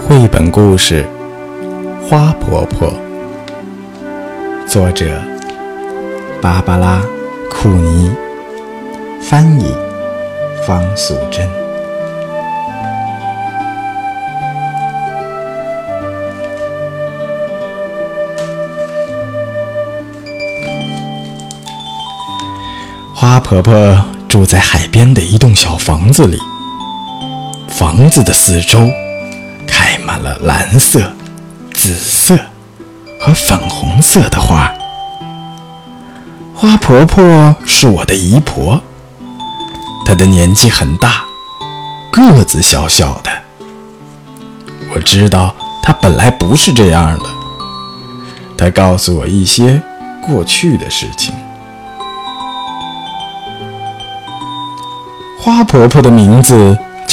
绘本故事《花婆婆》，作者芭芭拉·库尼，翻译方素珍。花婆婆住在海边的一栋小房子里，房子的四周开满了蓝色、紫色和粉红色的花。花婆婆是我的姨婆，她的年纪很大，个子小小的。我知道她本来不是这样的，她告诉我一些过去的事情。花婆婆的名字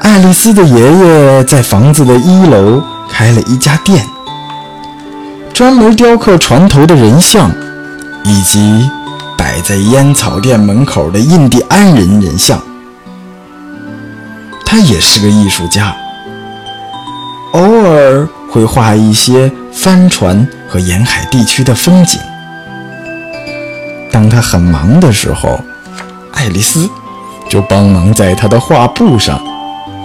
爱丽丝的爷爷在房子的一楼开了一家店，专门雕刻船头的人像，以及摆在烟草店门口的印第安人人像。他也是个艺术家，偶尔会画一些帆船和沿海地区的风景。当他很忙的时候，爱丽丝就帮忙在他的画布上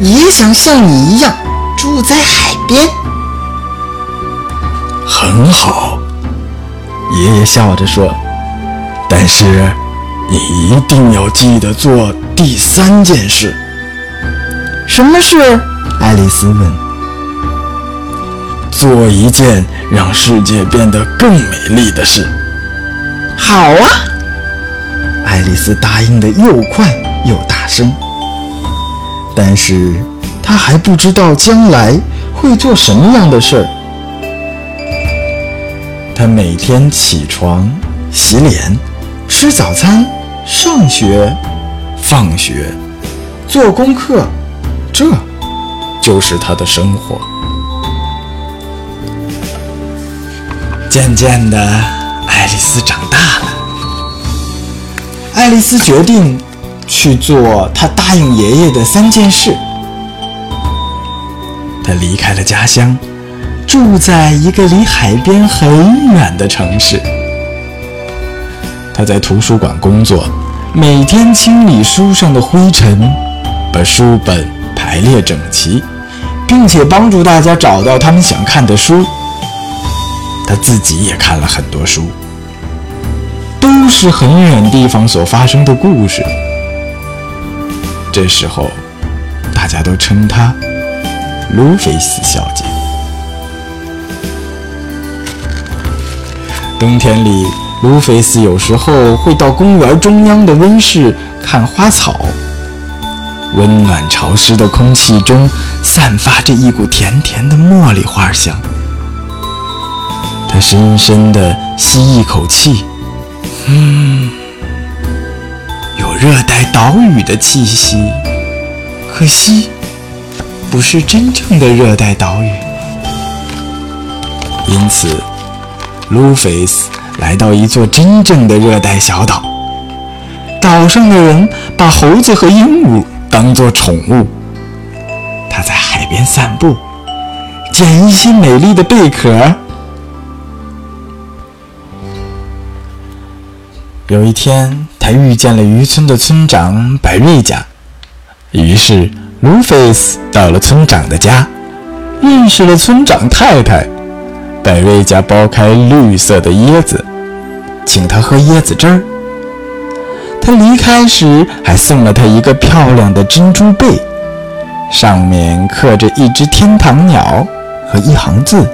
也想像你一样住在海边。很好，爷爷笑着说。但是你一定要记得做第三件事。什么事？爱丽丝问。做一件让世界变得更美丽的事。好啊！爱丽丝答应的又快又大声。但是他还不知道将来会做什么样的事儿。他每天起床、洗脸、吃早餐、上学、放学、做功课，这就是他的生活。渐渐的，爱丽丝长大了。爱丽丝决定。去做他答应爷爷的三件事。他离开了家乡，住在一个离海边很远的城市。他在图书馆工作，每天清理书上的灰尘，把书本排列整齐，并且帮助大家找到他们想看的书。他自己也看了很多书，都是很远地方所发生的故事。这时候，大家都称她卢菲斯小姐。冬天里，卢菲斯有时候会到公园中央的温室看花草。温暖潮湿的空气中散发着一股甜甜的茉莉花香。他深深地吸一口气，嗯。热带岛屿的气息，可惜不是真正的热带岛屿。因此，路菲斯来到一座真正的热带小岛。岛上的人把猴子和鹦鹉当作宠物。他在海边散步，捡一些美丽的贝壳。有一天。他遇见了渔村的村长百瑞家，于是，卢菲斯到了村长的家，认识了村长太太，百瑞家剥开绿色的椰子，请他喝椰子汁儿。他离开时还送了他一个漂亮的珍珠贝，上面刻着一只天堂鸟和一行字：“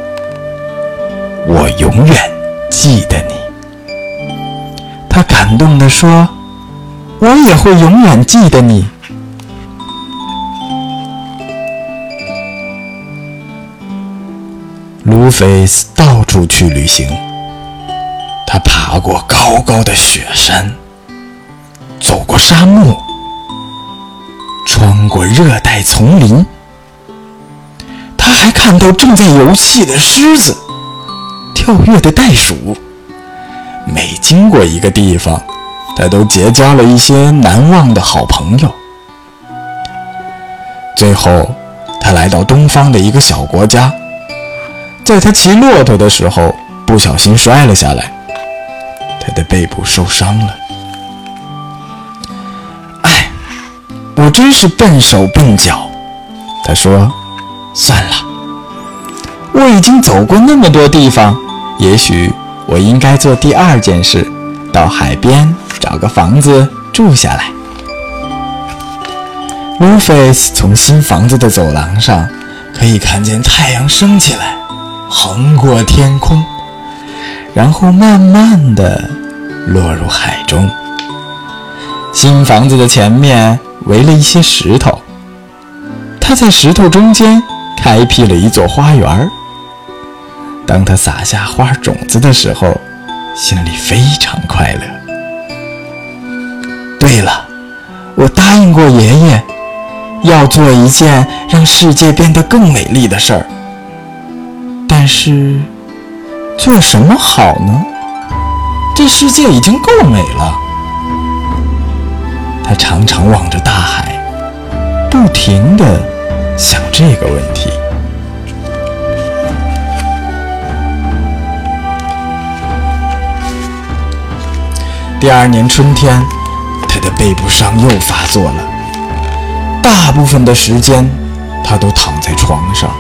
我永远记得你。”他感动地说：“我也会永远记得你。”卢菲斯到处去旅行，他爬过高高的雪山，走过沙漠，穿过热带丛林。他还看到正在游戏的狮子，跳跃的袋鼠。每经过一个地方，他都结交了一些难忘的好朋友。最后，他来到东方的一个小国家。在他骑骆驼的时候，不小心摔了下来，他的背部受伤了。哎，我真是笨手笨脚。他说：“算了，我已经走过那么多地方，也许我应该做第二件事，到海边找个房子住下来。”卢菲斯从新房子的走廊上可以看见太阳升起来。横过天空，然后慢慢的落入海中。新房子的前面围了一些石头，他在石头中间开辟了一座花园。当他撒下花种子的时候，心里非常快乐。对了，我答应过爷爷，要做一件让世界变得更美丽的事儿。但是，做什么好呢？这世界已经够美了。他常常望着大海，不停地想这个问题。第二年春天，他的背部伤又发作了。大部分的时间，他都躺在床上。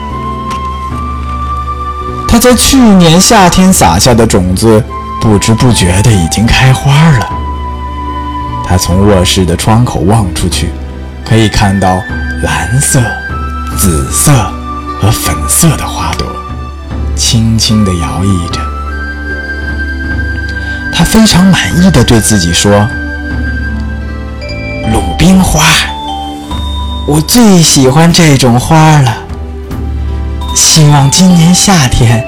他在去年夏天撒下的种子，不知不觉的已经开花了。他从卧室的窗口望出去，可以看到蓝色、紫色和粉色的花朵，轻轻地摇曳着。非常满意的对自己说：“鲁冰花，我最喜欢这种花了。”希望今年夏天，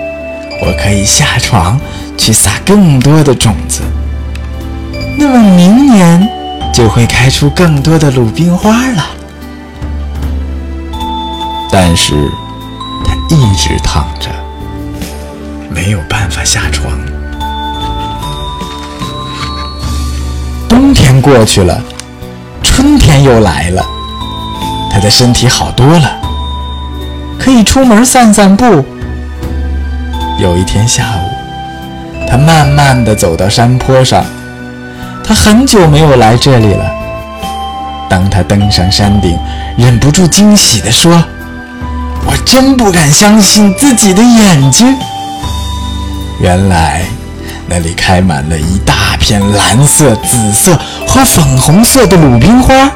我可以下床去撒更多的种子，那么明年就会开出更多的鲁冰花了。但是，他一直躺着，没有办法下床。过去了，春天又来了，他的身体好多了。可以出门散散步。有一天下午，他慢慢地走到山坡上。他很久没有来这里了。当他登上山顶，忍不住惊喜地说：“我真不敢相信自己的眼睛！原来那里开满了一大片蓝色、紫色和粉红色的鲁冰花。”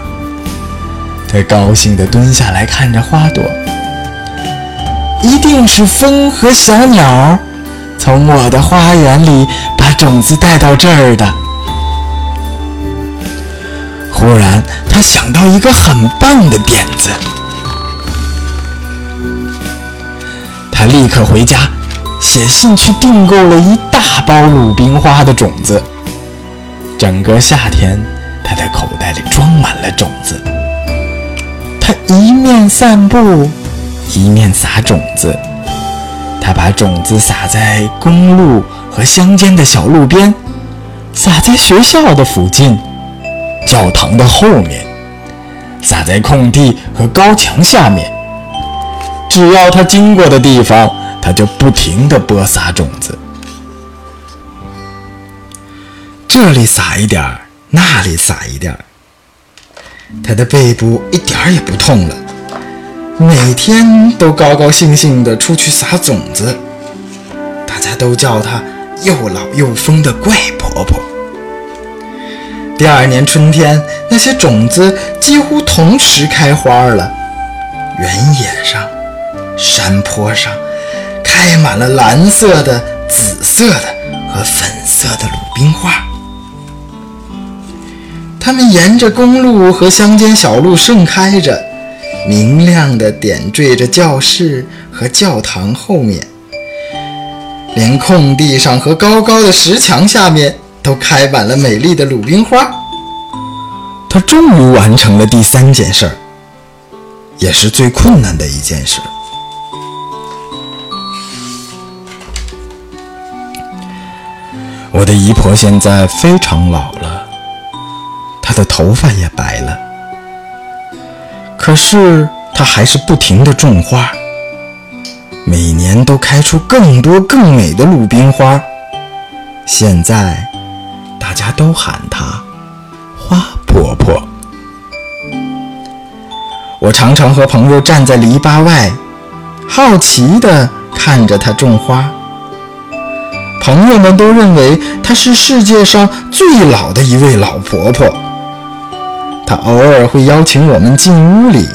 他高兴地蹲下来看着花朵。一定是风和小鸟从我的花园里把种子带到这儿的。忽然，他想到一个很棒的点子，他立刻回家，写信去订购了一大包鲁冰花的种子。整个夏天，他的口袋里装满了种子。他一面散步。一面撒种子，他把种子撒在公路和乡间的小路边，撒在学校的附近，教堂的后面，撒在空地和高墙下面。只要他经过的地方，他就不停地播撒种子。这里撒一点儿，那里撒一点儿。他的背部一点儿也不痛了，每天都高高兴兴地出去撒种子。大家都叫她又老又疯的怪婆婆。第二年春天，那些种子几乎同时开花了，原野上、山坡上开满了蓝色的、紫色的和粉色的鲁冰花。它们沿着公路和乡间小路盛开着，明亮的点缀着教室和教堂后面，连空地上和高高的石墙下面。都开满了美丽的鲁冰花。他终于完成了第三件事儿，也是最困难的一件事。我的姨婆现在非常老，的头发也白了，可是她还是不停的种花，每年都开出更多更美的鲁冰花。现在。大家都喊她花婆婆。我常常和朋友站在篱笆外，好奇地看着她种花。朋友们都认为她是世界上最老的一位老婆婆。他偶尔会邀请我们进屋里，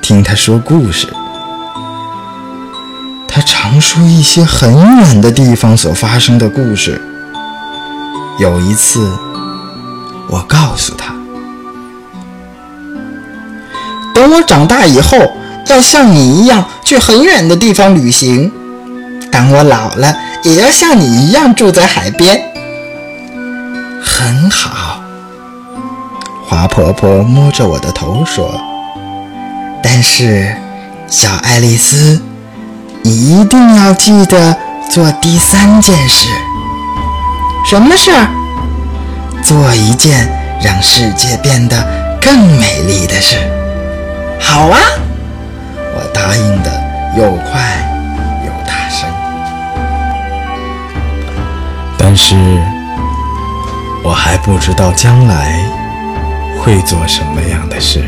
听他说故事。他常说一些很远的地方所发生的故事。有一次，我告诉他：“等我长大以后，要像你一样去很远的地方旅行；当我老了，也要像你一样住在海边。”很好，华婆婆摸着我的头说：“但是，小爱丽丝，你一定要记得做第三件事。”什么事儿？做一件让世界变得更美丽的事。好啊，我答应的又快又大声。但是，我还不知道将来会做什么样的事。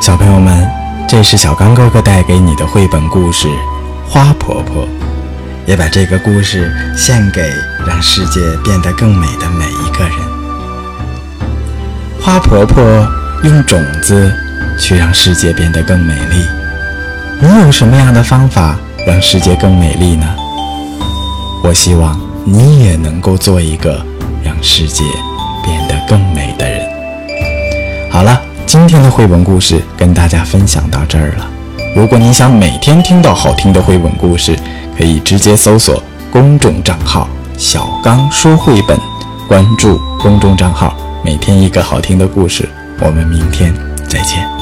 小朋友们。这是小刚哥哥带给你的绘本故事《花婆婆》，也把这个故事献给让世界变得更美的每一个人。花婆婆用种子去让世界变得更美丽。你有什么样的方法让世界更美丽呢？我希望你也能够做一个让世界变得更美的人。好了。今天的绘本故事跟大家分享到这儿了。如果你想每天听到好听的绘本故事，可以直接搜索公众账号“小刚说绘本”，关注公众账号，每天一个好听的故事。我们明天再见。